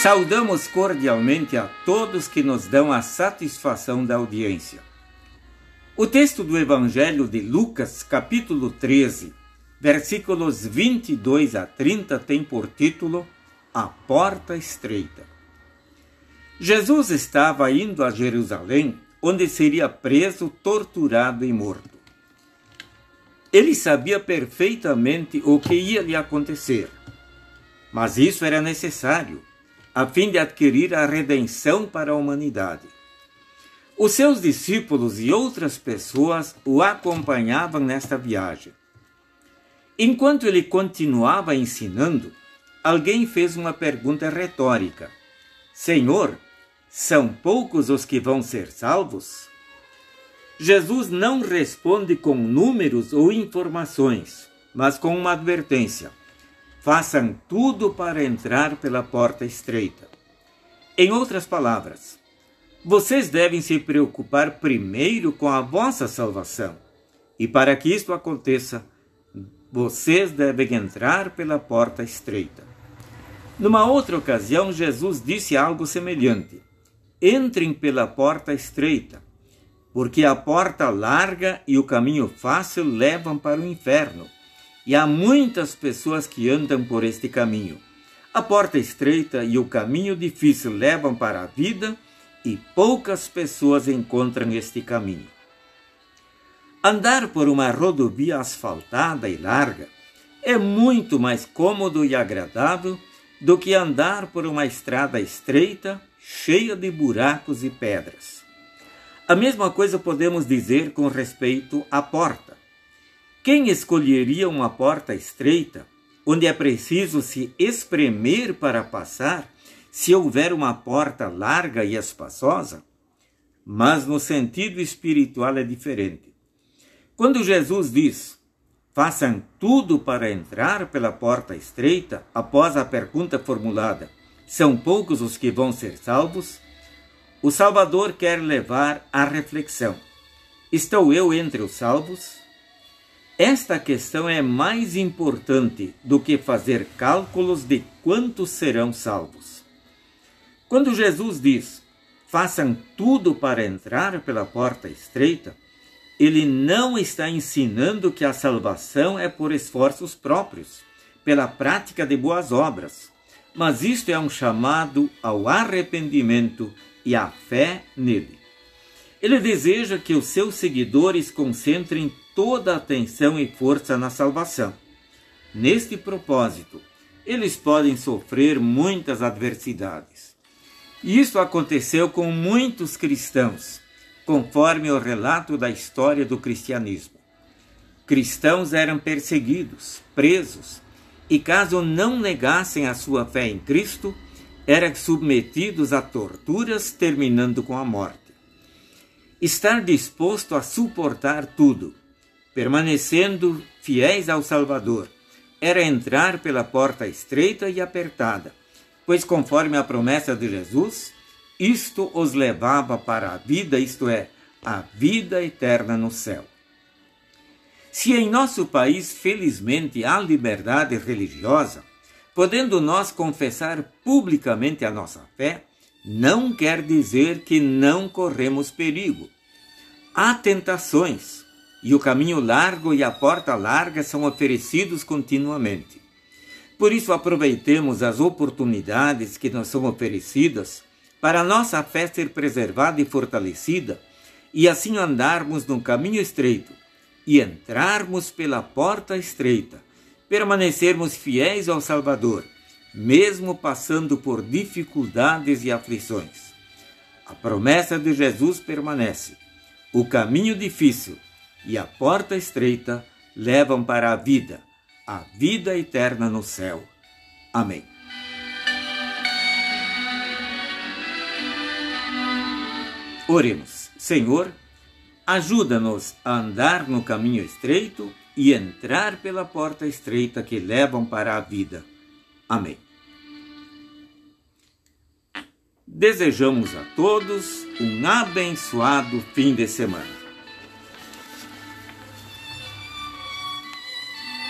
Saudamos cordialmente a todos que nos dão a satisfação da audiência. O texto do Evangelho de Lucas, capítulo 13, versículos 22 a 30, tem por título A Porta Estreita. Jesus estava indo a Jerusalém, onde seria preso, torturado e morto. Ele sabia perfeitamente o que ia lhe acontecer, mas isso era necessário a fim de adquirir a redenção para a humanidade. Os seus discípulos e outras pessoas o acompanhavam nesta viagem. Enquanto ele continuava ensinando, alguém fez uma pergunta retórica: Senhor, são poucos os que vão ser salvos? Jesus não responde com números ou informações, mas com uma advertência: façam tudo para entrar pela porta estreita. Em outras palavras, vocês devem se preocupar primeiro com a vossa salvação. E para que isto aconteça, vocês devem entrar pela porta estreita. Numa outra ocasião, Jesus disse algo semelhante: Entrem pela porta estreita, porque a porta larga e o caminho fácil levam para o inferno e há muitas pessoas que andam por este caminho. A porta estreita e o caminho difícil levam para a vida e poucas pessoas encontram este caminho. Andar por uma rodovia asfaltada e larga é muito mais cômodo e agradável do que andar por uma estrada estreita, cheia de buracos e pedras. A mesma coisa podemos dizer com respeito à porta. Quem escolheria uma porta estreita, onde é preciso se espremer para passar, se houver uma porta larga e espaçosa? Mas no sentido espiritual é diferente. Quando Jesus diz: façam tudo para entrar pela porta estreita, após a pergunta formulada: são poucos os que vão ser salvos? O Salvador quer levar à reflexão: estou eu entre os salvos? Esta questão é mais importante do que fazer cálculos de quantos serão salvos. Quando Jesus diz: façam tudo para entrar pela porta estreita, ele não está ensinando que a salvação é por esforços próprios, pela prática de boas obras, mas isto é um chamado ao arrependimento e à fé nele. Ele deseja que os seus seguidores concentrem toda a atenção e força na salvação. Neste propósito, eles podem sofrer muitas adversidades. Isso aconteceu com muitos cristãos, conforme o relato da história do cristianismo. Cristãos eram perseguidos, presos, e caso não negassem a sua fé em Cristo, eram submetidos a torturas, terminando com a morte. Estar disposto a suportar tudo, permanecendo fiéis ao Salvador, era entrar pela porta estreita e apertada, pois, conforme a promessa de Jesus, isto os levava para a vida, isto é, a vida eterna no céu. Se em nosso país, felizmente, há liberdade religiosa, podendo nós confessar publicamente a nossa fé, não quer dizer que não corremos perigo. Há tentações, e o caminho largo e a porta larga são oferecidos continuamente. Por isso, aproveitemos as oportunidades que nos são oferecidas para nossa fé ser preservada e fortalecida e assim andarmos num caminho estreito e entrarmos pela porta estreita, permanecermos fiéis ao Salvador, mesmo passando por dificuldades e aflições. A promessa de Jesus permanece. O caminho difícil e a porta estreita levam para a vida, a vida eterna no céu. Amém. Oremos. Senhor, ajuda-nos a andar no caminho estreito e entrar pela porta estreita que levam para a vida. Amém. Desejamos a todos um abençoado fim de semana.